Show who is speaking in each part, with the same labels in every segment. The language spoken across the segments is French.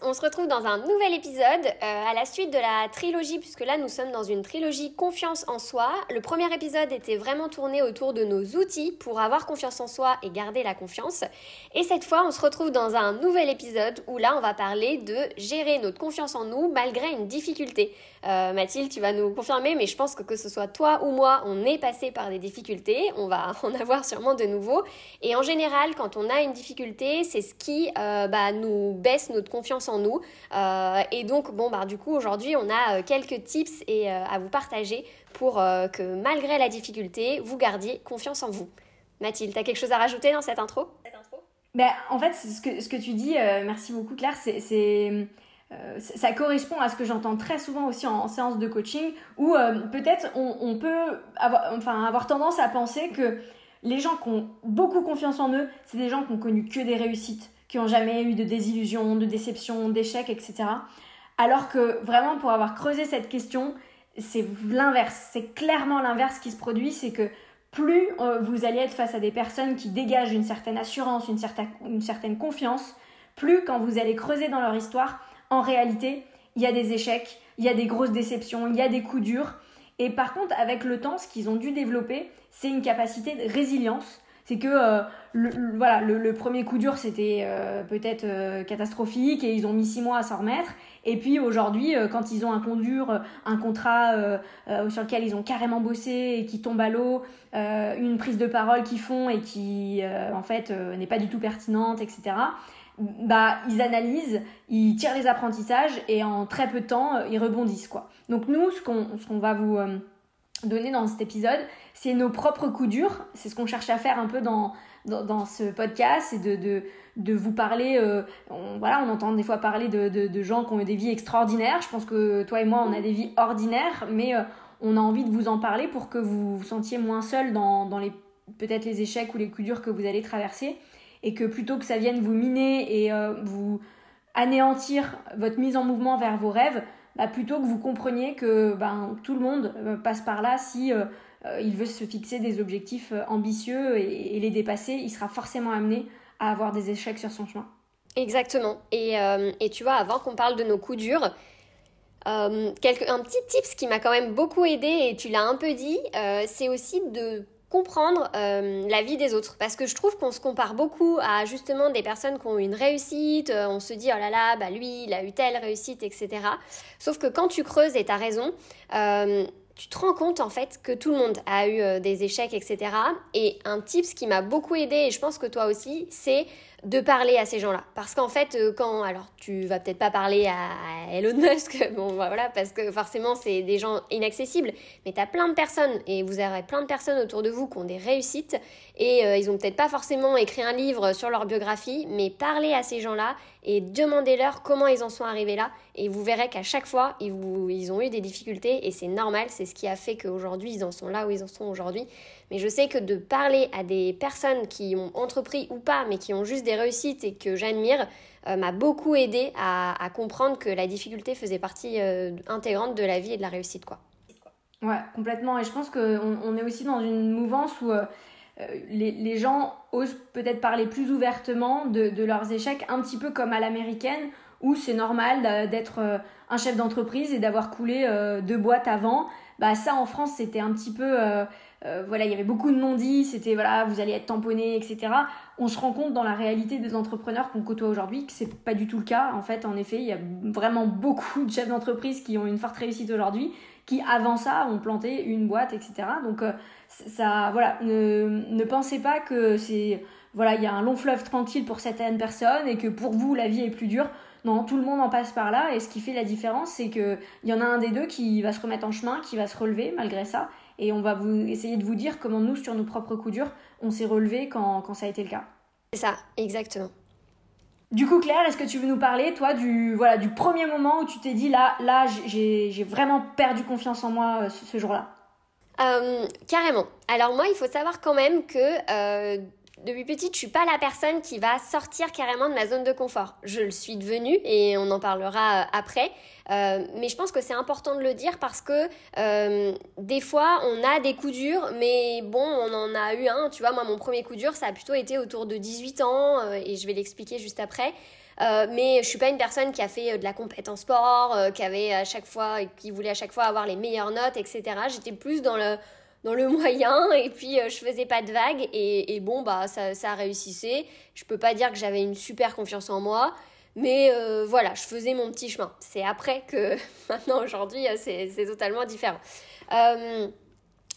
Speaker 1: on se retrouve dans un nouvel épisode euh, à la suite de la trilogie, puisque là nous sommes dans une trilogie confiance en soi. Le premier épisode était vraiment tourné autour de nos outils pour avoir confiance en soi et garder la confiance. Et cette fois, on se retrouve dans un nouvel épisode où là on va parler de gérer notre confiance en nous malgré une difficulté. Euh, Mathilde, tu vas nous confirmer, mais je pense que que ce soit toi ou moi, on est passé par des difficultés, on va en avoir sûrement de nouveau. Et en général, quand on a une difficulté, c'est ce qui euh, bah, nous baisse notre confiance en nous. Euh, et donc, bon, bah, du coup, aujourd'hui, on a quelques tips et, à vous partager pour que malgré la difficulté, vous gardiez confiance en vous. Mathilde, as quelque chose à rajouter dans cette intro?
Speaker 2: Ben, En fait, ce que, ce que tu dis, merci beaucoup Claire, c'est euh, ça correspond à ce que j'entends très souvent aussi en, séance de coaching, où euh, peut-être on, peut avoir, enfin, avoir tendance à penser que les gens qui ont beaucoup confiance en eux, c'est des gens qui ont connu que des réussites, qui n'ont jamais eu de désillusions, de déceptions, d'échecs, etc. Alors que vraiment, pour avoir creusé cette question, c'est l'inverse. C'est clairement l'inverse qui se produit, c'est que plus euh, vous allez être face à des personnes qui dégagent une certaine assurance, une certaine, une certaine confiance, plus quand vous allez creuser dans leur histoire, en réalité, il y a des échecs, il y a des grosses déceptions, il y a des coups durs. Et par contre, avec le temps, ce qu'ils ont dû développer, c'est une capacité de résilience. C'est que euh, le, voilà, le, premier coup dur, c'était euh, peut-être euh, catastrophique et ils ont mis six mois à s'en remettre. Et puis aujourd'hui, quand ils ont un coup dur, un contrat sur lequel ils ont carrément bossé et qui tombe à l'eau, une prise de parole qu'ils font et qui en fait n'est pas du tout pertinente, etc bah, ils analysent, ils tirent les apprentissages et en très peu de temps, euh, ils rebondissent. quoi. Donc nous, ce qu'on va vous euh, donner dans cet épisode, c'est nos propres coups durs. C'est ce qu'on cherche à faire un peu dans, dans, ce podcast, c'est de, de, de, vous parler, euh, on, voilà, on entend des fois parler de, de, gens qui ont eu des vies extraordinaires. Je pense que toi et moi, on a des vies ordinaires, mais on a envie de vous en parler pour que vous vous sentiez moins seul dans, dans les peut-être les échecs ou les coups durs que vous allez traverser et que plutôt que ça vienne vous miner et euh, vous anéantir votre mise en mouvement vers vos rêves, bah, plutôt que vous compreniez que ben, tout le monde euh, passe par là si euh, il veut se fixer des objectifs ambitieux et, les dépasser, il sera forcément amené à avoir des échecs sur son chemin.
Speaker 1: Exactement. Et, et tu vois, avant qu'on parle de nos coups durs, quelque, un petit tips qui m'a quand même beaucoup aidé, et tu l'as un peu dit, c'est aussi de comprendre euh, la vie des autres. Parce que je trouve qu'on se compare beaucoup à justement des personnes qui ont eu une réussite, euh, on se dit oh là là, bah lui, il a eu telle réussite, etc. Sauf que quand tu creuses, et tu as raison, euh, tu te rends compte en fait que tout le monde a eu des échecs, etc. Et un tips qui m'a beaucoup aidé, et je pense que toi aussi, c'est de parler à ces gens-là. Parce qu'en fait, euh, quand. Alors, tu vas peut-être pas parler à, Elon Musk, bon, voilà, parce que forcément, c'est des gens inaccessibles, mais tu as plein de personnes, et vous aurez plein de personnes autour de vous qui ont des réussites, et euh, ils ont peut-être pas forcément écrit un livre sur leur biographie, mais parlez à ces gens-là et demandez-leur comment ils en sont arrivés là, et vous verrez qu'à chaque fois, ils, ont eu des difficultés, et c'est normal, c'est ce qui a fait qu'aujourd'hui, ils en sont là où ils en sont aujourd'hui. Mais je sais que de parler à des personnes qui ont entrepris ou pas, mais qui ont juste des réussites et que j'admire, euh, m'a beaucoup aidé à, comprendre que la difficulté faisait partie euh, intégrante de la vie et de la réussite. Quoi.
Speaker 2: Ouais, complètement. Et je pense qu'on on est aussi dans une mouvance où euh, les, gens osent peut-être parler plus ouvertement de, leurs échecs, un petit peu comme à l'américaine, où c'est normal d'être un chef d'entreprise et d'avoir coulé deux boîtes avant. Bah ça en France c'était un petit peu euh, voilà, il y avait beaucoup de non-dits, c'était voilà, vous allez être tamponné, etc. On se rend compte dans la réalité des entrepreneurs qu'on côtoie aujourd'hui que c'est pas du tout le cas. En fait, en effet, il y a vraiment beaucoup de chefs d'entreprise qui ont une forte réussite aujourd'hui, qui avant ça ont planté une boîte, etc. Donc euh, ça, voilà, ne, ne pensez pas que c'est voilà, il y a un long fleuve tranquille pour certaines personnes et que pour vous la vie est plus dure. Non, tout le monde en passe par là et ce qui fait la différence, c'est qu'il y en a un des deux qui va se remettre en chemin, qui va se relever malgré ça Et on va vous essayer de vous dire comment nous, sur nos propres coups durs, on s'est relevé quand, quand ça a été le cas.
Speaker 1: C'est ça, exactement.
Speaker 2: Du coup, Claire, est-ce que tu veux nous parler, toi, du, voilà, du premier moment où tu t'es dit, là, là j'ai vraiment perdu confiance en moi euh, ce, jour-là?
Speaker 1: Euh, Carrément. Alors moi, il faut savoir quand même que euh, depuis petite, je suis pas la personne qui va sortir carrément de ma zone de confort. Je le suis devenue et on en parlera après. mais je pense que c'est important de le dire parce que des fois, on a des coups durs, mais bon, on en a eu un. Tu vois, moi, mon premier coup dur, ça a plutôt été autour de 18 ans et je vais l'expliquer juste après. Euh, mais je suis pas une personne qui a fait euh, de la compétence sport, euh, qui voulait à chaque fois avoir les meilleures notes, etc. J'étais plus dans le dans le moyen et puis je faisais pas de vagues et, bon bah ça, ça réussissait. Je peux pas dire que j'avais une super confiance en moi, mais voilà, je faisais mon petit chemin. C'est après que maintenant aujourd'hui c'est totalement différent.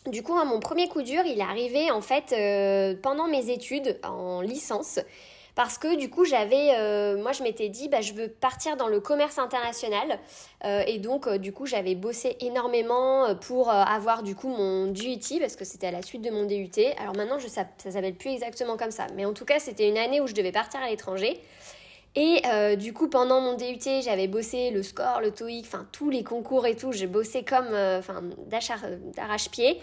Speaker 1: du coup, mon premier coup dur, il est arrivé en fait pendant mes études en licence parce que du coup j'avais euh, moi je m'étais dit bah je veux partir dans le commerce international euh, et donc euh, du coup j'avais bossé énormément pour avoir du coup mon DUT parce que c'était à la suite de mon DUT alors maintenant je ça, ça s'appelle plus exactement comme ça mais en tout cas c'était une année où je devais partir à l'étranger et du coup, pendant mon DUT, j'avais bossé le score, le TOEIC, enfin tous les concours et tout. J'ai bossé comme enfin d'arrache-pied.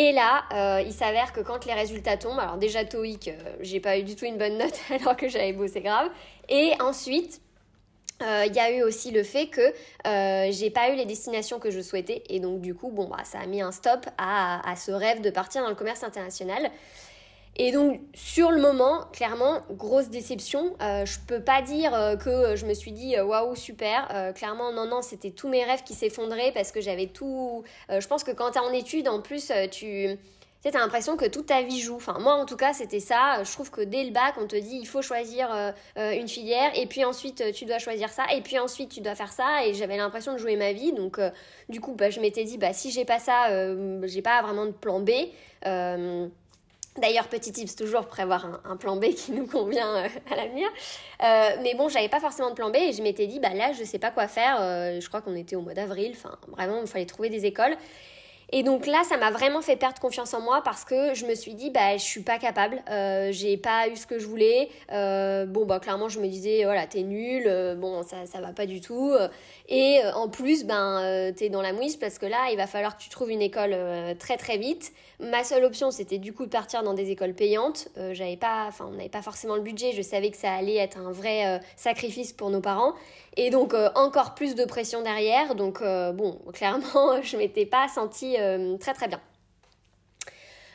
Speaker 1: Et là, euh, il s'avère que quand les résultats tombent, alors déjà TOEIC, euh, j'ai pas eu du tout une bonne note alors que j'avais bossé grave. Et ensuite, euh, il y a eu aussi le fait que j'ai pas eu les destinations que je souhaitais et donc du coup bon bah ça a mis un stop à, à ce rêve de partir dans le commerce international et donc, sur le moment, clairement, grosse déception. Euh, je peux pas dire euh, que je me suis dit euh, waouh, super. Euh, clairement, non, non, c'était tous mes rêves qui s'effondraient parce que j'avais tout. je pense que quand tu es en études, en plus, tu. Tu as l'impression que toute ta vie joue. Enfin, moi, en tout cas, c'était ça. Je trouve que dès le bac, on te dit il faut choisir une filière, et puis ensuite, tu dois choisir ça, et puis ensuite, tu dois faire ça. Et j'avais l'impression de jouer ma vie. Donc, du coup, bah, je m'étais dit bah, si j'ai pas ça, j'ai pas vraiment de plan B. D'ailleurs, petit tips toujours prévoir un, plan B qui nous convient euh, à l'avenir. Euh, mais bon, j'avais pas forcément de plan B et je m'étais dit, bah là, je sais pas quoi faire. Euh, je crois qu'on était au mois d'avril. Enfin, vraiment, il fallait trouver des écoles. Et donc là, ça m'a vraiment fait perdre confiance en moi parce que je me suis dit, bah, je suis pas capable, euh, j'ai pas eu ce que je voulais. Bon, bah, clairement, je me disais, voilà, t'es nul, bon, ça, ça va pas du tout. Et en plus, ben, t'es dans la mouise parce que là, il va falloir que tu trouves une école très très vite. Ma seule option, c'était du coup de partir dans des écoles payantes. j'avais pas, enfin, on n'avait pas forcément le budget, je savais que ça allait être un vrai sacrifice pour nos parents. Et donc, encore plus de pression derrière. Donc, bon, clairement, je m'étais pas sentie euh, très très bien.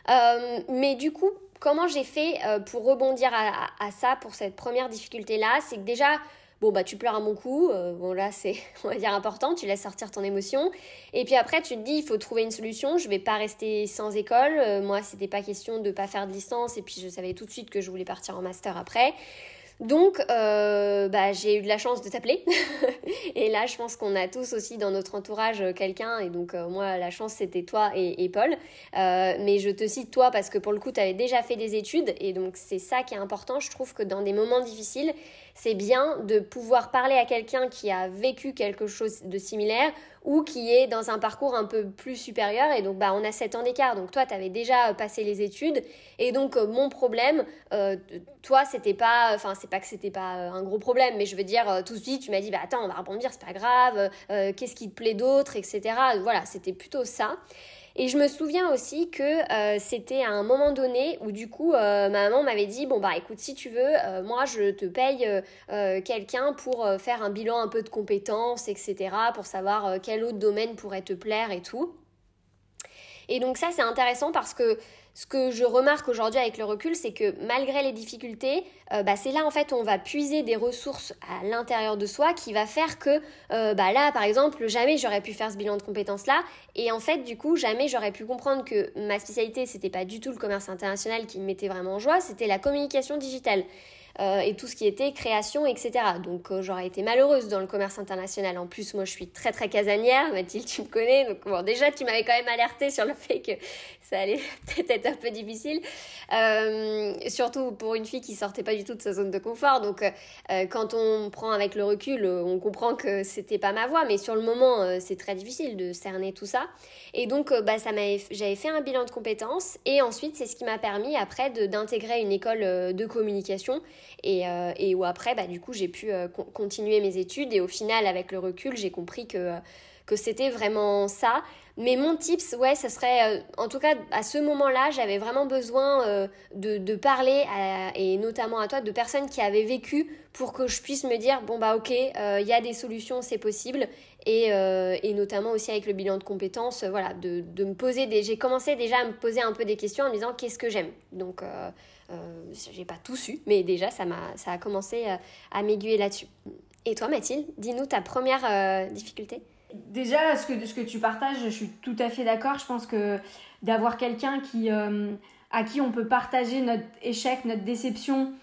Speaker 1: Euh, mais du coup, comment j'ai fait euh, pour rebondir à, ça, pour cette première difficulté-là? C'est que déjà, bon, bah, tu pleures un bon coup, bon, là, c'est, on va dire, important, tu laisses sortir ton émotion. Et puis après, tu te dis, il faut trouver une solution, je vais pas rester sans école. moi, c'était pas question de pas faire de licence, et puis je savais tout de suite que je voulais partir en master après. Donc, euh, bah, j'ai eu de la chance de t'appeler. et là, je pense qu'on a tous aussi dans notre entourage euh, quelqu'un. Et donc, euh, moi, la chance, c'était toi et, Paul. mais je te cite toi parce que pour le coup, tu avais déjà fait des études. Et donc, c'est ça qui est important. Je trouve que dans des moments difficiles, c'est bien de pouvoir parler à quelqu'un qui a vécu quelque chose de similaire ou qui est dans un parcours un peu plus supérieur. Et donc, bah, on a 7 ans d'écart. Donc, toi, tu avais déjà passé les études. Et donc, euh, mon problème, euh, toi, c'était pas, enfin, c'est pas que c'était pas euh, un gros problème, mais je veux dire, tout de suite, tu m'as dit, bah, attends, on va rebondir, c'est pas grave, qu'est-ce qui te plaît d'autre, etc. Voilà, c'était plutôt ça. Et je me souviens aussi que euh, c'était à un moment donné où du coup euh, ma maman m'avait dit bon bah écoute si tu veux euh, moi je te paye quelqu'un pour faire un bilan un peu de compétences etc pour savoir quel autre domaine pourrait te plaire et tout. Et donc ça c'est intéressant parce que ce que je remarque aujourd'hui avec le recul, c'est que malgré les difficultés, euh, bah, c'est là en fait on va puiser des ressources à l'intérieur de soi qui va faire que euh, bah, là, par exemple, jamais j'aurais pu faire ce bilan de compétences là. Et en fait, du coup, jamais j'aurais pu comprendre que ma spécialité, c'était pas du tout le commerce international qui me mettait vraiment en joie, c'était la communication digitale. Euh, et tout ce qui était création, etc. Donc euh, j'aurais été malheureuse dans le commerce international. En plus, moi je suis très très casanière, Mathilde, tu me connais. Donc bon, déjà tu m'avais quand même alerté sur le fait que ça allait peut-être être un peu difficile. Euh, surtout pour une fille qui sortait pas du tout de sa zone de confort. Donc quand on prend avec le recul, on comprend que c'était pas ma voie, mais sur le moment, c'est très difficile de cerner tout ça. Et donc bah, ça j'avais fait un bilan de compétences et ensuite c'est ce qui m'a permis après d'intégrer une école de communication euh, et, où après, bah, du coup, j'ai pu euh, continuer mes études et au final, avec le recul, j'ai compris que, que c'était vraiment ça. Mais mon tips, ouais, ça serait, euh, en tout cas, à ce moment-là, j'avais vraiment besoin de, de, parler, et notamment à toi, de personnes qui avaient vécu pour que je puisse me dire, bon, bah ok, il y a des solutions, c'est possible. Et, et, notamment aussi avec le bilan de compétences, voilà, de, de me poser des... J'ai commencé déjà à me poser un peu des questions en me disant, qu'est-ce que j'aime? Donc euh, j'ai pas tout su, mais déjà ça, a, ça a commencé euh, à m'aiguiller là-dessus. Et toi Mathilde, dis-nous ta première euh, difficulté
Speaker 2: Déjà, ce que, ce que tu partages, je suis tout à fait d'accord. Je pense que d'avoir quelqu'un qui, à qui on peut partager notre échec, notre déception,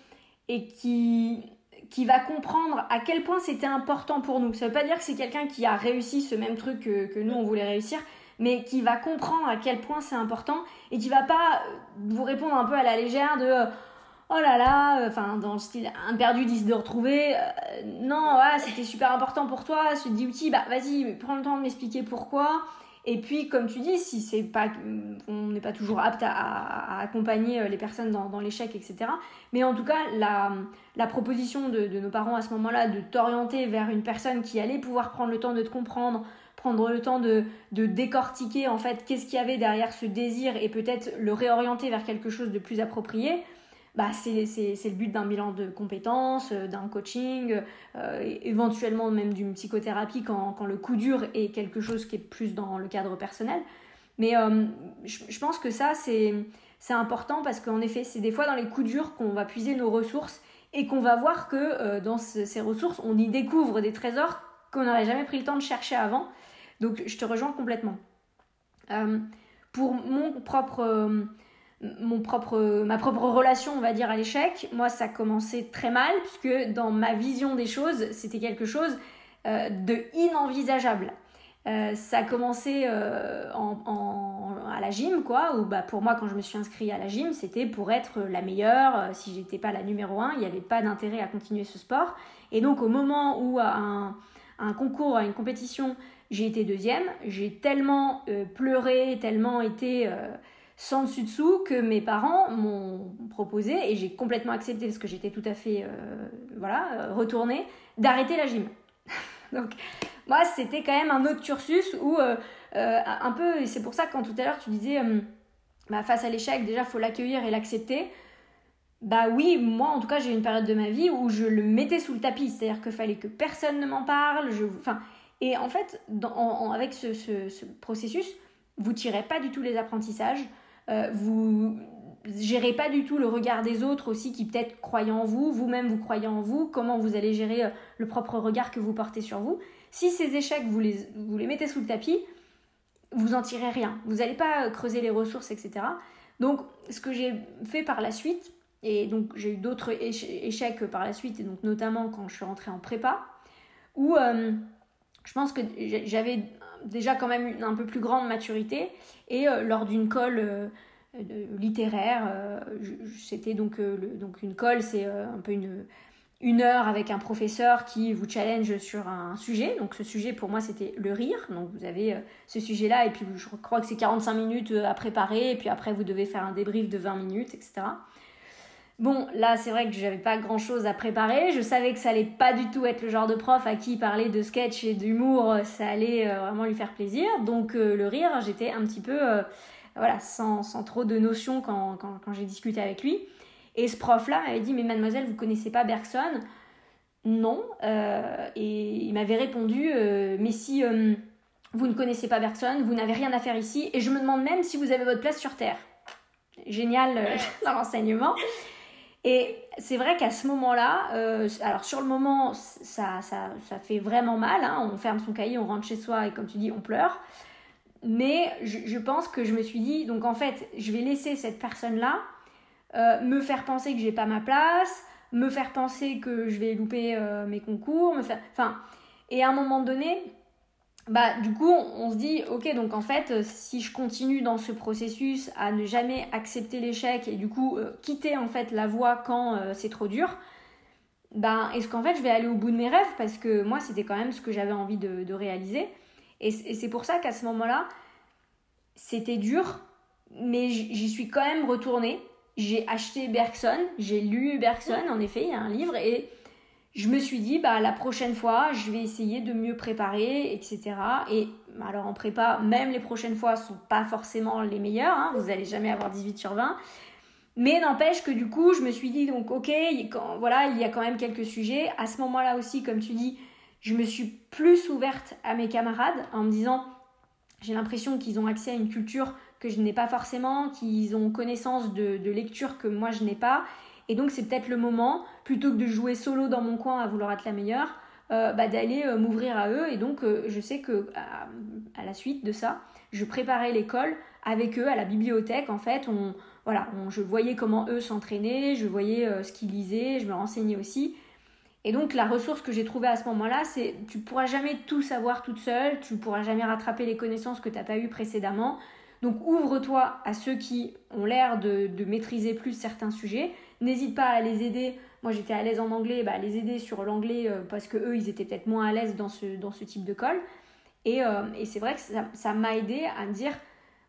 Speaker 2: et qui, qui va comprendre à quel point c'était important pour nous. Ça veut pas dire que c'est quelqu'un qui a réussi ce même truc que, que nous, on voulait réussir, mais qui va comprendre à quel point c'est important et qui va pas euh, vous répondre un peu à la légère de euh, oh là là, euh, enfin dans le style un perdu, dix de retrouver. non, ouais, c'était super important pour toi. Dis outil, bah vas-y, prends le temps de m'expliquer pourquoi. Et puis, comme tu dis, si c'est pas, on n'est pas toujours apte à, accompagner les personnes dans, l'échec, etc. Mais en tout cas, la, proposition de, de, nos parents à ce moment-là, de t'orienter vers une personne qui allait pouvoir prendre le temps de te comprendre, prendre le temps de, décortiquer en fait qu'est-ce qu'il y avait derrière ce désir et peut-être le réorienter vers quelque chose de plus approprié, bah c'est le but d'un bilan de compétences, euh, d'un coaching, euh, éventuellement même d'une psychothérapie quand, le coup dur est quelque chose qui est plus dans le cadre personnel. Mais euh, je, pense que ça, c'est important parce qu'en effet, c'est des fois dans les coups durs qu'on va puiser nos ressources et qu'on va voir que dans ces ressources, on y découvre des trésors qu'on n'aurait jamais pris le temps de chercher avant. Donc je te rejoins complètement. Pour mon propre, mon propre, ma propre relation, on va dire, à l'échec, moi ça a commencé très mal, puisque dans ma vision des choses, c'était quelque chose euh, de inenvisageable. ça a commencé en, à la gym, quoi, où bah, pour moi, quand je me suis inscrite à la gym, c'était pour être la meilleure. si j'étais pas la numéro un, il n'y avait pas d'intérêt à continuer ce sport. Et donc, au moment où un, un concours, à une compétition, j'ai été deuxième. J'ai tellement euh, pleuré, tellement été euh, sans dessus-dessous que mes parents m'ont proposé, et j'ai complètement accepté parce que j'étais tout à fait euh, voilà, retournée, d'arrêter la gym. Donc, moi, c'était quand même un autre cursus où, un peu, et c'est pour ça que quand tout à l'heure tu disais, bah, face à l'échec, déjà, faut l'accueillir et l'accepter. Bah oui, moi en tout cas j'ai eu une période de ma vie où je le mettais sous le tapis, c'est-à-dire qu'il fallait que personne ne m'en parle. Je, enfin, et en fait, avec ce, processus, vous tirez pas du tout les apprentissages, euh, vous gérez pas du tout le regard des autres aussi qui peut-être croient en vous, vous-même vous croyez en vous, comment vous allez gérer euh, le propre regard que vous portez sur vous. Si ces échecs, vous les, vous les mettez sous le tapis, vous en tirez rien. Vous n'allez pas creuser les ressources, etc. Donc, ce que j'ai fait par la suite, et donc j'ai eu d'autres échecs par la suite, et donc notamment quand je suis rentrée en prépa, où euh, je pense que j'avais déjà quand même une un peu plus grande maturité et euh, lors d'une colle euh, littéraire, euh, c'était donc, donc une colle, c'est un peu une, une heure avec un professeur qui vous challenge sur un sujet. Donc ce sujet pour moi c'était le rire. Donc vous avez ce sujet-là et puis je crois que c'est 45 minutes à préparer et puis après vous devez faire un débrief de 20 minutes, etc. Bon, là, c'est vrai que j'avais pas grand chose à préparer. Je savais que ça allait pas du tout être le genre de prof à qui parler de sketch et d'humour, ça allait euh, vraiment lui faire plaisir. Donc, euh, le rire, j'étais un petit peu, euh, voilà, sans, trop de notions quand, j'ai discuté avec lui. Et ce prof-là m'avait dit Mais mademoiselle, vous connaissez pas Bergson? Non. et il m'avait répondu Mais si vous ne connaissez pas Bergson, vous n'avez rien à faire ici. Et je me demande même si vous avez votre place sur Terre. Génial dans l'enseignement. Et c'est vrai qu'à ce moment-là, euh, alors sur le moment, ça, ça, ça fait vraiment mal. Hein. on ferme son cahier, on rentre chez soi et comme tu dis, on pleure. Mais je, pense que je me suis dit, donc en fait, je vais laisser cette personne-là euh, me faire penser que j'ai pas ma place, me faire penser que je vais louper mes concours, me faire... Enfin, et à un moment donné, bah, du coup, on, se dit, ok, donc en fait, si je continue dans ce processus à ne jamais accepter l'échec et du coup quitter en fait la voie quand c'est trop dur, ben, est-ce qu'en fait je vais aller au bout de mes rêves? Parce que moi, c'était quand même ce que j'avais envie de, réaliser. Et, c'est pour ça qu'à ce moment-là, c'était dur, mais j'y suis quand même retournée. J'ai acheté Bergson, j'ai lu Bergson, en effet, il y a un livre, et je me suis dit, bah, la prochaine fois, je vais essayer de mieux préparer, etc. Et alors en prépa, même les prochaines fois sont pas forcément les meilleures, hein, vous n'allez jamais avoir 18 sur 20. Mais n'empêche que du coup, je me suis dit, donc ok, voilà, il y a quand même quelques sujets. À ce moment-là aussi, comme tu dis, je me suis plus ouverte à mes camarades en me disant, j'ai l'impression qu'ils ont accès à une culture que je n'ai pas forcément, qu'ils ont connaissance de, lecture que moi je n'ai pas. Et donc c'est peut-être le moment, plutôt que de jouer solo dans mon coin à vouloir être la meilleure, euh, bah, d'aller euh, m'ouvrir à eux. Et donc euh, je sais que à, la suite de ça, je préparais l'école avec eux à la bibliothèque. En fait, on, voilà, je voyais comment eux s'entraînaient, je voyais ce qu'ils lisaient, je me renseignais aussi. Et donc la ressource que j'ai trouvée à ce moment-là, c'est tu pourras jamais tout savoir toute seule, tu pourras jamais rattraper les connaissances que tu n'as pas eues précédemment. Donc ouvre-toi à ceux qui ont l'air de, maîtriser plus certains sujets. N'hésite pas à les aider. Moi j'étais à l'aise en anglais, bah, les aider sur l'anglais euh, parce que eux ils étaient peut-être moins à l'aise dans ce, dans ce type de col. Et, euh, et c'est vrai que ça m'a aidé à me dire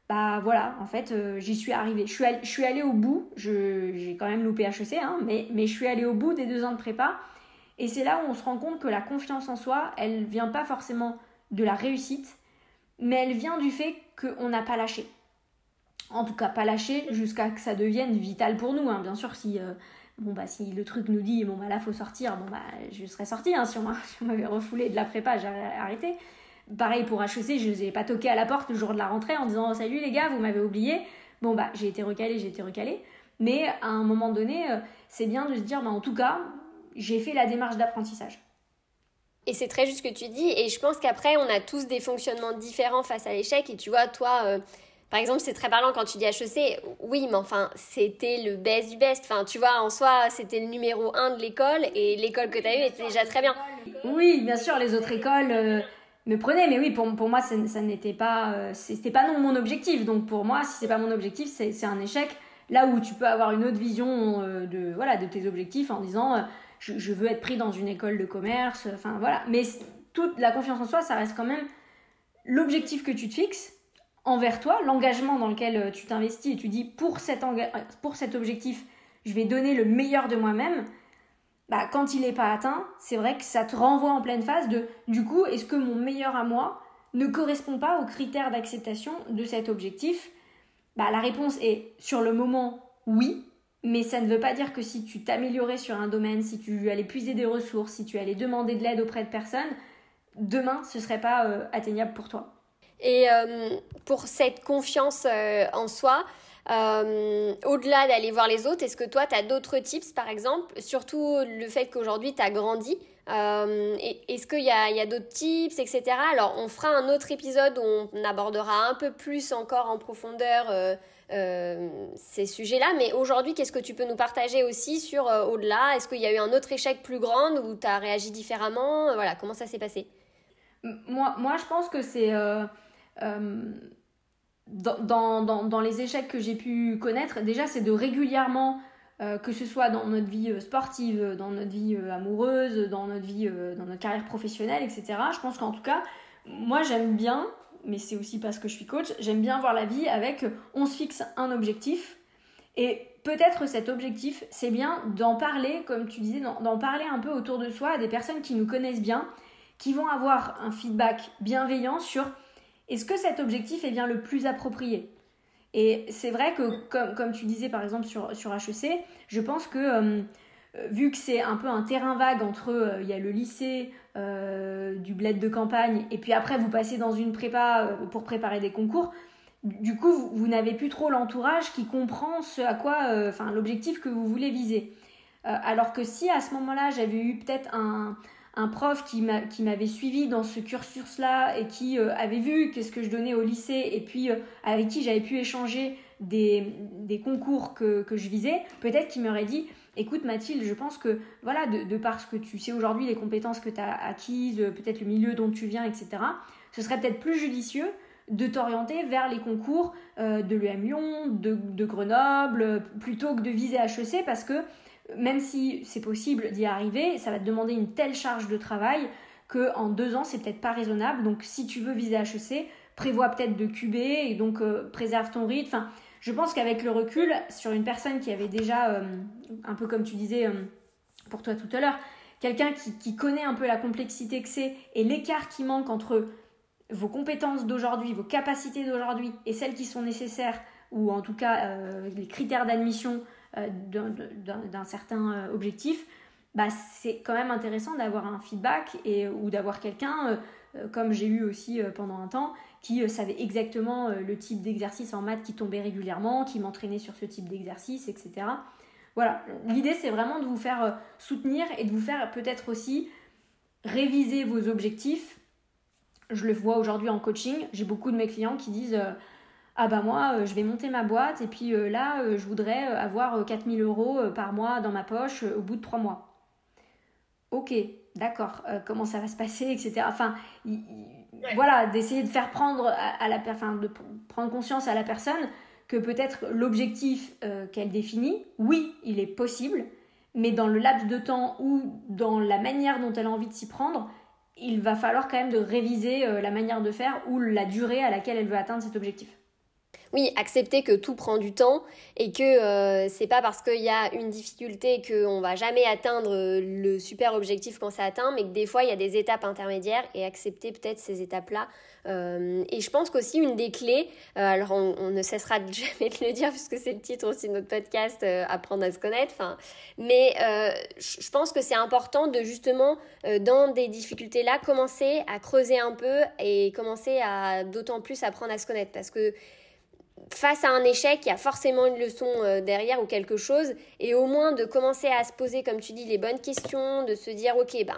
Speaker 2: bah voilà, en fait, euh, j'y suis arrivée. Je suis, allée, je suis allée au bout, j'ai quand même loupé HEC, hein, mais, mais je suis allée au bout des deux ans de prépa. Et c'est là où on se rend compte que la confiance en soi, elle vient pas forcément de la réussite, mais elle vient du fait qu'on n'a pas lâché. En tout cas, pas lâché jusqu'à que ça devienne vital pour nous. Hein. Bien sûr, si, euh, bon, bah, si le truc nous dit, bon, bah là, faut sortir, bah, je serais sortie. Hein, si on m'avait refoulé de la prépa, j'aurais arrêté. Pareil pour HEC, je n'ai pas toqué à la porte le jour de la rentrée en disant salut les gars, vous m'avez oublié. Bon bah j'ai été recalé, j'ai été recalé. Mais à un moment donné, euh, c'est bien de se dire bah, en tout cas, j'ai fait la démarche d'apprentissage.
Speaker 1: Et c'est très juste ce que tu dis. Et je pense qu'après, on a tous des fonctionnements différents face à l'échec. Et tu vois, toi, euh, par exemple, c'est très parlant quand tu dis HEC. Oui, mais enfin, c'était le best du best. Enfin, tu vois, en soi, c'était le numéro un de l'école. Et l'école que tu as eue était déjà très bien.
Speaker 2: Oui, bien sûr, les autres écoles. Euh, me prenait. Mais oui, pour, pour moi, ça, n'était pas, euh, c'était pas non mon objectif. Donc pour moi, si c'est pas mon objectif, c'est un échec. Là où tu peux avoir une autre vision euh, de, voilà, de tes objectifs en disant, euh, je, veux être pris dans une école de commerce. Enfin voilà. Mais toute la confiance en soi, ça reste quand même l'objectif que tu te fixes envers toi, l'engagement dans lequel tu t'investis et tu dis pour cet, pour cet objectif, je vais donner le meilleur de moi-même bah, quand il n'est pas atteint, c'est vrai que ça te renvoie en pleine phase de du coup, est-ce que mon meilleur à moi ne correspond pas aux critères d'acceptation de cet objectif? Bah, La réponse est sur le moment oui, mais ça ne veut pas dire que si tu t'améliorais sur un domaine, si tu allais puiser des ressources, si tu allais demander de l'aide auprès de personnes, demain ce serait pas euh, atteignable pour toi.
Speaker 1: Et euh, pour cette confiance euh, en soi, au-delà d'aller voir les autres, est-ce que toi, tu as d'autres tips, par exemple? Surtout le fait qu'aujourd'hui, tu as grandi. Est-ce qu'il y a, d'autres tips, etc. Alors, on fera un autre épisode où on abordera un peu plus encore en profondeur ces sujets-là. Mais aujourd'hui, qu'est-ce que tu peux nous partager aussi sur au-delà? Est-ce qu'il y a eu un autre échec plus grand où tu as réagi différemment? Voilà, comment ça s'est passé?
Speaker 2: Moi, moi, je pense que c'est dans, dans, dans, les échecs que j'ai pu connaître, déjà, c'est de régulièrement, euh, que ce soit dans notre vie euh, sportive, dans notre vie euh, amoureuse, dans notre vie, dans notre carrière professionnelle, etc. Je pense qu'en tout cas, moi, j'aime bien, mais c'est aussi parce que je suis coach, j'aime bien voir la vie avec on se fixe un objectif. Et peut-être cet objectif, c'est bien d'en parler, comme tu disais, d'en parler un peu autour de soi à des personnes qui nous connaissent bien, qui vont avoir un feedback bienveillant sur est-ce que cet objectif est bien le plus approprié? Et c'est vrai que, comme, comme, tu disais par exemple sur, sur HEC, je pense que euh, vu que c'est un peu un terrain vague entre euh, il y a le lycée euh, du bled de campagne et puis après vous passez dans une prépa pour préparer des concours, du coup vous, n'avez plus trop l'entourage qui comprend ce à quoi, enfin l'objectif que vous voulez viser. alors que si à ce moment-là j'avais eu peut-être un, prof qui m'avait suivi dans ce cursus-là et qui euh, avait vu qu'est-ce que je donnais au lycée et puis euh, avec qui j'avais pu échanger des, des concours que, que je visais, peut-être qu'il m'aurait dit écoute Mathilde, je pense que voilà, de, par ce que tu sais aujourd'hui, les compétences que tu as acquises, peut-être le milieu dont tu viens, etc., ce serait peut-être plus judicieux de t'orienter vers les concours euh, de l'UM Lyon, de, Grenoble, plutôt que de viser HEC, parce que même si c'est possible d'y arriver, ça va te demander une telle charge de travail que en deux ans, c'est peut-être pas raisonnable. Donc si tu veux viser HEC, prévois peut-être de cuber et donc euh, préserve ton rythme. Je pense qu'avec le recul, sur une personne qui avait déjà, euh, un peu comme tu disais pour toi tout à l'heure, quelqu'un qui, connaît un peu la complexité que c'est et l'écart qui manque entre vos compétences d'aujourd'hui, vos capacités d'aujourd'hui et celles qui sont nécessaires, ou en tout cas euh, les critères d'admission euh, d'un certain euh, objectif, bah, c'est quand même intéressant d'avoir un feedback et, ou d'avoir quelqu'un, comme j'ai eu aussi pendant un temps, qui savait exactement le type d'exercice en maths qui tombait régulièrement, qui m'entraînait sur ce type d'exercice, etc. Voilà, l'idée c'est vraiment de vous faire soutenir et de vous faire peut-être aussi réviser vos objectifs je le vois aujourd'hui en coaching, j'ai beaucoup de mes clients qui disent euh, Ah bah moi, euh, je vais monter ma boîte et puis euh, là, je voudrais avoir 4000 euros par mois dans ma poche au bout de trois mois. Ok, d'accord, comment ça va se passer, etc. Enfin, voilà, d'essayer de faire prendre à, la enfin, de prendre conscience à la personne que peut-être l'objectif qu'elle définit, oui, il est possible, mais dans le laps de temps ou dans la manière dont elle a envie de s'y prendre, il va falloir quand même de réviser euh, la manière de faire ou la durée à laquelle elle veut atteindre cet objectif.
Speaker 1: Oui, accepter que tout prend du temps et que euh, c'est pas parce qu'il y a une difficulté qu'on va jamais atteindre euh, le super objectif quand ça atteint, mais que des fois il y a des étapes intermédiaires et accepter peut-être ces étapes-là. Euh, et je pense qu'aussi une des clés, alors on, ne cessera jamais de le dire puisque c'est le titre aussi de notre podcast, apprendre à se connaître. Mais je pense que c'est important de justement dans des difficultés là commencer à creuser un peu et commencer à d'autant plus apprendre à se connaître parce que face à un échec, il y a forcément une leçon euh, derrière ou quelque chose, et au moins de commencer à se poser, comme tu dis, les bonnes questions, de se dire, ok, ben,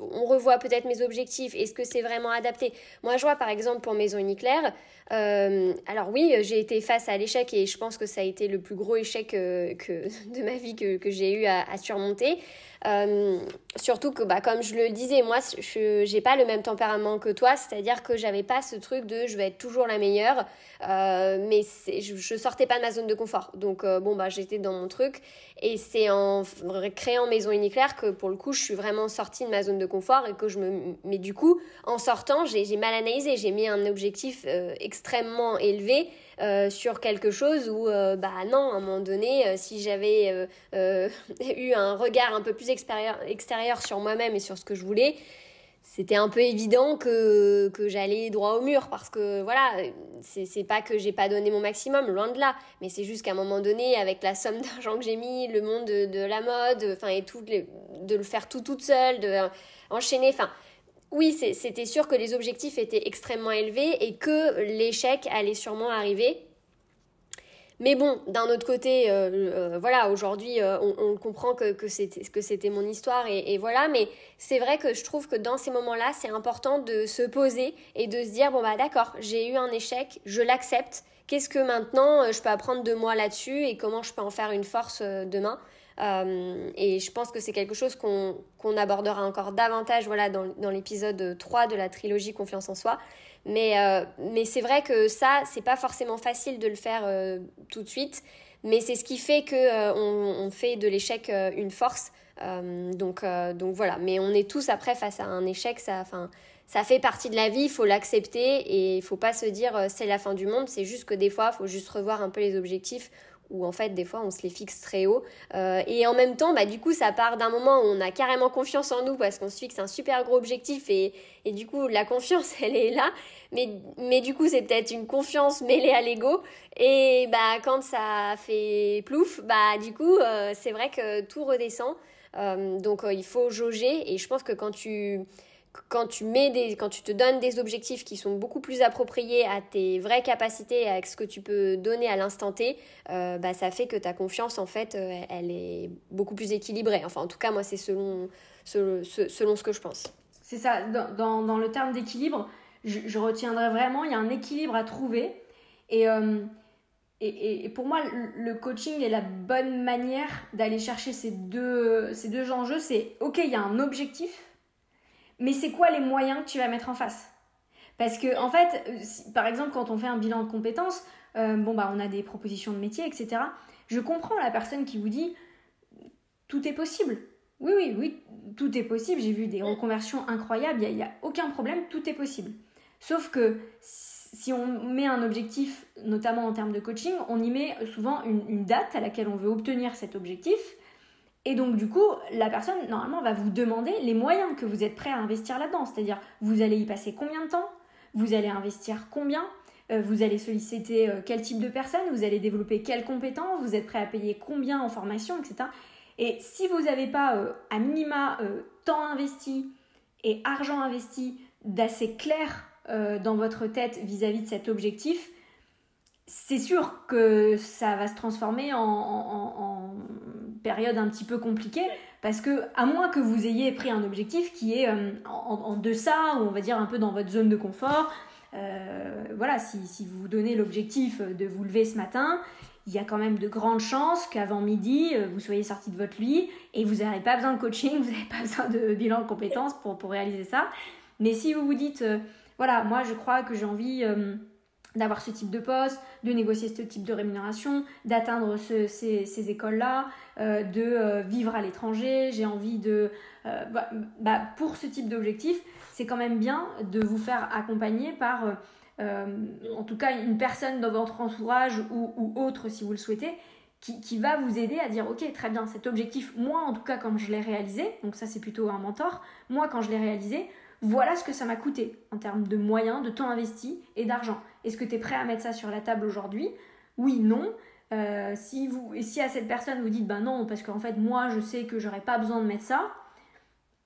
Speaker 1: on revoit peut-être mes objectifs, est-ce que c'est vraiment adapté? Moi, je vois par exemple pour Maison Uniclair, euh, alors oui, j'ai été face à l'échec et je pense que ça a été le plus gros échec euh, que, de ma vie que, j'ai eu à, surmonter. Euh, surtout que, bah, comme je le disais, moi, je n'ai pas le même tempérament que toi, c'est-à-dire que j'avais pas ce truc de je vais être toujours la meilleure, mais je, je sortais pas de ma zone de confort. Donc, bon, bah, j'étais dans mon truc. Et c'est en créant Maison Uniclair que, pour le coup, je suis vraiment sortie de ma zone de confort et que je me. Mais du coup, en sortant, j'ai mal analysé, j'ai mis un objectif extrêmement élevé euh, sur quelque chose où, euh, bah non, à un moment donné, euh, si j'avais eu un regard un peu plus extérieur, extérieur sur moi-même et sur ce que je voulais, c'était un peu évident que, que j'allais droit au mur parce que voilà, c'est pas que j'ai pas donné mon maximum, loin de là, mais c'est juste qu'à un moment donné, avec la somme d'argent que j'ai mis, le monde de, de la mode, enfin, et tout, de le faire tout toute seule, de enchaîner, enfin, oui, c'était sûr que les objectifs étaient extrêmement élevés et que l'échec allait sûrement arriver. Mais bon, d'un autre côté, euh, euh, voilà, aujourd'hui, euh, on, comprend que, que c'était mon histoire et, voilà. Mais c'est vrai que je trouve que dans ces moments-là, c'est important de se poser et de se dire bon bah d'accord, j'ai eu un échec, je l'accepte. Qu'est-ce que maintenant je peux apprendre de moi là-dessus et comment je peux en faire une force demain? Euh, et je pense que c'est quelque chose qu'on abordera encore davantage voilà, dans, dans l'épisode 3 de la trilogie Confiance en soi. Mais, euh, mais c'est vrai que ça, c'est pas forcément facile de le faire euh, tout de suite. Mais c'est ce qui fait qu'on on fait de l'échec une force. donc, donc voilà. Mais on est tous après face à un échec. Ça, ça fait partie de la vie, il faut l'accepter et il faut pas se dire c'est la fin du monde. C'est juste que des fois, il faut juste revoir un peu les objectifs où en fait des fois on se les fixe très haut. Euh, et en même temps bah du coup ça part d'un moment où on a carrément confiance en nous parce qu'on se fixe un super gros objectif et, et du coup la confiance elle est là. Mais, mais du coup c'est peut-être une confiance mêlée à l'ego. Et bah quand ça fait plouf bah du coup euh, c'est vrai que tout redescend. Euh, donc il faut jauger. Et je pense que quand tu quand tu, mets des, quand tu te donnes des objectifs qui sont beaucoup plus appropriés à tes vraies capacités, à ce que tu peux donner à l'instant T, euh, bah, ça fait que ta confiance, en fait, euh, elle est beaucoup plus équilibrée. Enfin, en tout cas, moi, c'est selon, selon, ce que je pense.
Speaker 2: C'est ça, dans, dans, le terme d'équilibre, je, retiendrai vraiment, il y a un équilibre à trouver. Et, euh, et, pour moi, le coaching est la bonne manière d'aller chercher ces deux, ces deux enjeux. C'est, ok, il y a un objectif, mais c'est quoi les moyens que tu vas mettre en face? Parce que, en fait, par exemple, quand on fait un bilan de compétences, euh, bon, bah, on a des propositions de métier, etc. Je comprends la personne qui vous dit, tout est possible. Oui, oui, oui, tout est possible. J'ai vu des reconversions incroyables, il n'y a, a aucun problème, tout est possible. Sauf que si on met un objectif, notamment en termes de coaching, on y met souvent une, date à laquelle on veut obtenir cet objectif. Et donc, du coup, la personne, normalement, va vous demander les moyens que vous êtes prêt à investir là-dedans. C'est-à-dire, vous allez y passer combien de temps? Vous allez investir combien? Euh, Vous allez solliciter euh, quel type de personne Vous allez développer quelles compétences? Vous êtes prêt à payer combien en formation, etc. Et si vous n'avez pas, euh, à minima, temps investi et argent investi d'assez clair dans votre tête vis-à-vis de cet objectif, c'est sûr que ça va se transformer en, période un petit peu compliquée parce que à moins que vous ayez pris un objectif qui est euh, en, deçà ou on va dire un peu dans votre zone de confort, euh, voilà, si, si, vous donnez l'objectif de vous lever ce matin, il y a quand même de grandes chances qu'avant midi, vous soyez sorti de votre lit et vous n'avez pas besoin de coaching, vous n'avez pas besoin de bilan de compétences pour, pour réaliser ça. Mais si vous vous dites, voilà, moi je crois que j'ai envie euh, d'avoir ce type de poste, de négocier ce type de rémunération, d'atteindre ces, écoles-là, euh, de euh, vivre à l'étranger, j'ai envie de... Bah, bah, pour ce type d'objectif, c'est quand même bien de vous faire accompagner par, en tout cas, une personne dans votre entourage ou, autre si vous le souhaitez, qui, va vous aider à dire, ok, très bien, cet objectif, moi en tout cas, quand je l'ai réalisé, donc ça c'est plutôt un mentor, moi quand je l'ai réalisé, voilà ce que ça m'a coûté en termes de moyens, de temps investi et d'argent. Est-ce que tu es prêt à mettre ça sur la table aujourd'hui? Oui, non. Euh, si et si à cette personne vous dites ben non, parce qu'en fait moi je sais que j'aurais pas besoin de mettre ça,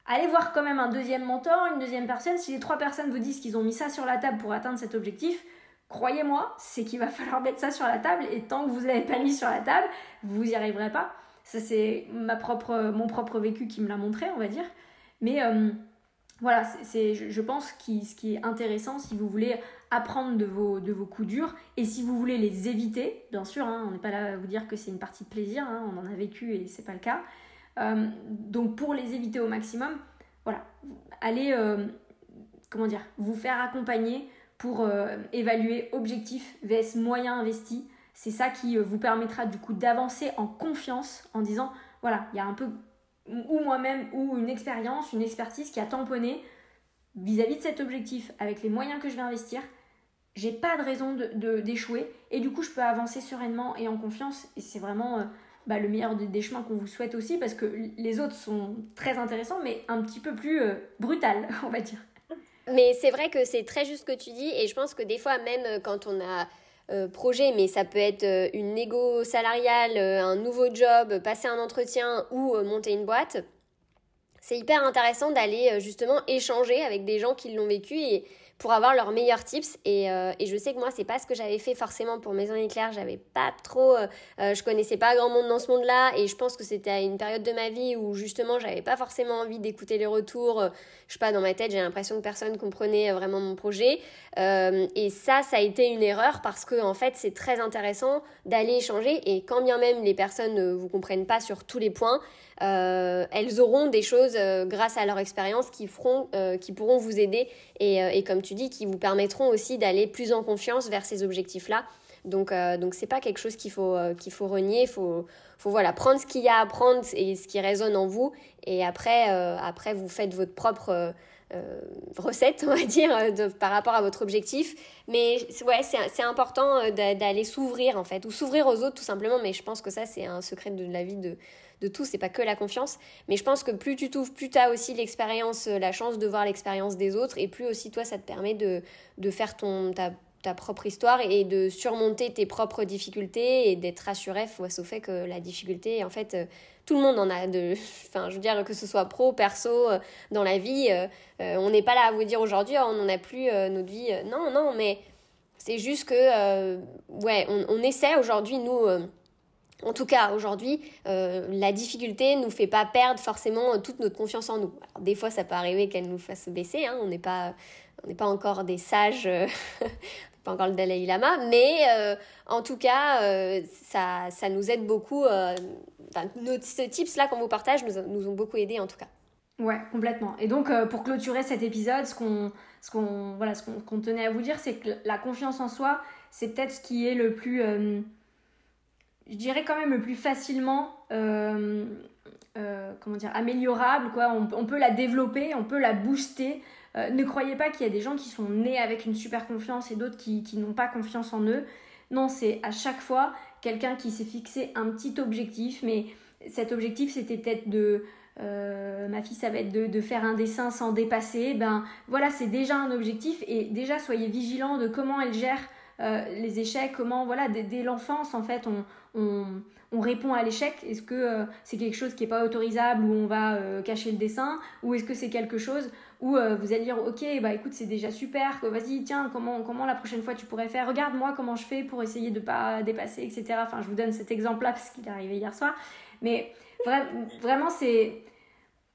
Speaker 2: allez voir quand même un deuxième mentor, une deuxième personne. Si les trois personnes vous disent qu'ils ont mis ça sur la table pour atteindre cet objectif, croyez-moi, c'est qu'il va falloir mettre ça sur la table et tant que vous ne l'avez pas mis sur la table, vous n'y arriverez pas. Ça c'est ma propre, mon propre vécu qui me l'a montré, on va dire. Mais euh, voilà, c'est, je pense que ce qui est intéressant si vous voulez apprendre de vos, coups durs et si vous voulez les éviter, bien sûr, hein, on n'est pas là à vous dire que c'est une partie de plaisir, hein, on en a vécu et c'est pas le cas. Euh, donc pour les éviter au maximum, voilà, allez, euh, comment dire, vous faire accompagner pour euh, évaluer objectif vs moyen investi. C'est ça qui vous permettra du coup d'avancer en confiance en disant, voilà, il y a un peu ou moi-même, ou une expérience, une expertise qui a tamponné vis-à-vis de cet objectif avec les moyens que je vais investir, j'ai pas de raison d'échouer de, et du coup je peux avancer sereinement et en confiance. Et c'est vraiment euh, bah, le meilleur des, chemins qu'on vous souhaite aussi parce que les autres sont très intéressants mais un petit peu plus euh, brutal on va dire.
Speaker 1: Mais c'est vrai que c'est très juste ce que tu dis. Et je pense que des fois même euh, quand on a projet, mais ça peut être euh, une négo salariale, euh, un nouveau job, passer un entretien ou monter une boîte. C'est hyper intéressant d'aller justement échanger avec des gens qui l'ont vécu et pour avoir leurs meilleurs tips. Et, euh, et je sais que moi, c'est pas ce que j'avais fait forcément pour Maison Éclair. J'avais pas trop, euh, euh, je connaissais pas grand monde dans ce monde-là. Et je pense que c'était une période de ma vie où justement, j'avais pas forcément envie d'écouter les retours. je sais pas, dans ma tête, j'ai l'impression que personne comprenait vraiment mon projet. et ça, ça a été une erreur parce que en fait, c'est très intéressant d'aller échanger. Et quand bien même les personnes ne vous comprennent pas sur tous les points, elles auront des choses grâce à leur expérience qui feront, qui pourront vous aider. Et, et comme tu tu dis, qui vous permettront aussi d'aller plus en confiance vers ces objectifs-là. Donc, euh, donc c'est pas quelque chose qu'il faut, euh, qu'il faut renier. Il faut, faut voilà, prendre ce qu'il y a à prendre et ce qui résonne en vous. Et après, euh, après vous faites votre propre recette, on va dire, par rapport à votre objectif. Mais ouais, c'est important d'aller s'ouvrir, en fait, ou s'ouvrir aux autres, tout simplement. Mais je pense que ça, c'est un secret de la vie de, de tout, c'est pas que la confiance. Mais je pense que plus tu t'ouvres, plus tu as aussi l'expérience, euh, la chance de voir l'expérience des autres, et plus aussi toi, ça te permet de, de faire ton, ta, ta propre histoire et de surmonter tes propres difficultés et d'être rassuré face au fait que la difficulté, en fait, euh, tout le monde en a de. Enfin, je veux dire, que ce soit pro, perso, euh, dans la vie, on n'est pas là à vous dire aujourd'hui, oh, on n'en a plus notre vie. non, non, mais c'est juste que, ouais, on, on essaie aujourd'hui, nous en tout cas, aujourd'hui, euh, la difficulté ne nous fait pas perdre forcément euh, toute notre confiance en nous. des fois, ça peut arriver qu'elle nous fasse baisser. Hein. on n'est pas, pas encore des sages, euh, pas encore le Dalai Lama, mais en tout cas, ça, ça nous aide beaucoup. Ces tips-là qu'on vous partage nous, nous ont beaucoup aidé en tout cas.
Speaker 2: Ouais, complètement. Et donc, pour clôturer cet épisode, ce qu'on ce voilà, ce tenait à vous dire, c'est que la confiance en soi, c'est peut-être ce qui est le plus, je dirais quand même le plus facilement, euh, euh, comment dire, améliorable. Quoi. On, peut la développer, on peut la booster. ne croyez pas qu'il y a des gens qui sont nés avec une super confiance et d'autres qui, qui n'ont pas confiance en eux. Non, c'est à chaque fois quelqu'un qui s'est fixé un petit objectif, mais cet objectif c'était peut-être de euh, ma fille, ça va être de, faire un dessin sans dépasser. Ben voilà, c'est déjà un objectif et déjà soyez vigilants de comment elle gère euh, les échecs, comment voilà dès, l'enfance en fait on, répond à l'échec. Est-ce que euh, c'est quelque chose qui n'est pas autorisable où on va cacher le dessin ou est-ce que c'est quelque chose où vous allez dire ok bah écoute c'est déjà super vas-y tiens comment comment la prochaine fois tu pourrais faire? Regarde moi comment je fais pour essayer de pas dépasser etc. Enfin je vous donne cet exemple là parce qu'il est arrivé hier soir mais vraiment, c'est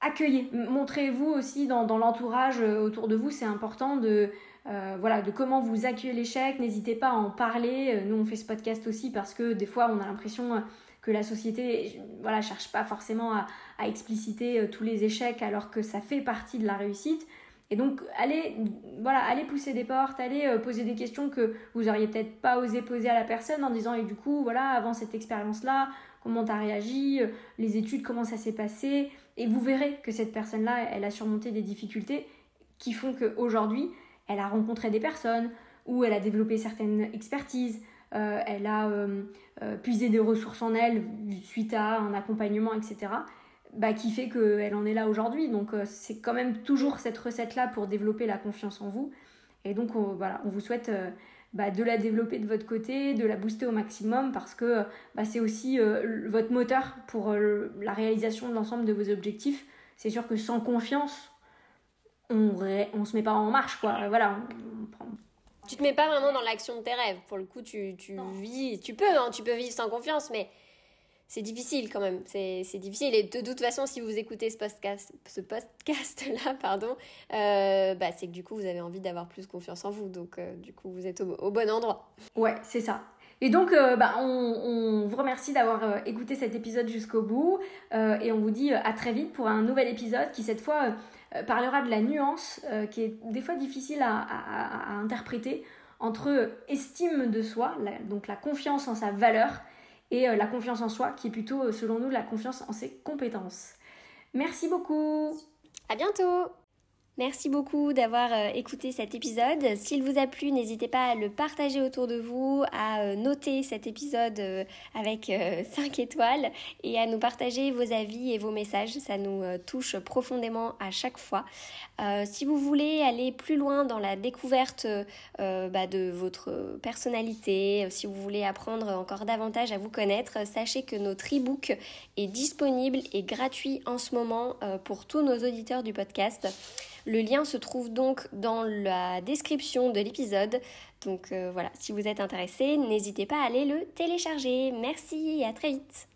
Speaker 2: accueillir. Montrez-vous aussi dans, l'entourage euh, autour de vous. C'est important de, euh, voilà, de comment vous accueillez l'échec. N'hésitez pas à en parler. Euh, nous, on fait ce podcast aussi parce que des fois, on a l'impression que la société voilà, cherche pas forcément à, expliciter tous les échecs alors que ça fait partie de la réussite. Et donc, allez, voilà, allez pousser des portes, allez poser des questions que vous auriez peut-être pas osé poser à la personne en disant, et du coup, voilà, avant cette expérience-là, comment tu as réagi, euh, les études, comment ça s'est passé. Et vous verrez que cette personne-là, elle a surmonté des difficultés qui font qu'aujourd'hui, elle a rencontré des personnes, ou elle a développé certaines expertises, euh, elle a euh, puisé des ressources en elle suite à un accompagnement, etc. Bah, qui fait qu'elle en est là aujourd'hui. Donc c'est quand même toujours cette recette-là pour développer la confiance en vous. Et donc voilà, on vous souhaite bah, de la développer de votre côté, de la booster au maximum parce que bah, c'est aussi euh, votre moteur pour euh, la réalisation de l'ensemble de vos objectifs. C'est sûr que sans confiance, on ne se met pas en marche. Quoi. Voilà,
Speaker 1: Tu te mets pas vraiment dans l'action de tes rêves. Pour le coup, tu, tu vis, tu peux, hein, tu peux vivre sans confiance, mais c'est difficile quand même. C'est difficile. Et de toute façon, si vous écoutez ce podcast, ce podcast-là, pardon, euh, bah, c'est que du coup, vous avez envie d'avoir plus confiance en vous. Donc, euh, du coup, vous êtes au, bon endroit.
Speaker 2: Ouais, c'est ça. Et donc, euh, bah, on, vous remercie d'avoir écouté cet épisode jusqu'au bout. et on vous dit à très vite pour un nouvel épisode qui, cette fois, parlera de la nuance qui est des fois difficile à, interpréter entre estime de soi, donc la confiance en sa valeur, et euh, la confiance en soi, qui est plutôt, euh, selon nous, la confiance en ses compétences. Merci beaucoup.
Speaker 1: À bientôt. Merci beaucoup d'avoir euh, écouté cet épisode. S'il vous a plu, n'hésitez pas à le partager autour de vous, à euh, noter cet épisode euh, avec 5 étoiles et à nous partager vos avis et vos messages. Ça nous touche profondément à chaque fois. si vous voulez aller plus loin dans la découverte bah, de votre personnalité, si vous voulez apprendre encore davantage à vous connaître, sachez que notre e-book est disponible et gratuit en ce moment pour tous nos auditeurs du podcast. Le lien se trouve donc dans la description de l'épisode. Donc euh, voilà, si vous êtes intéressé, n'hésitez pas à aller le télécharger. Merci et à très vite.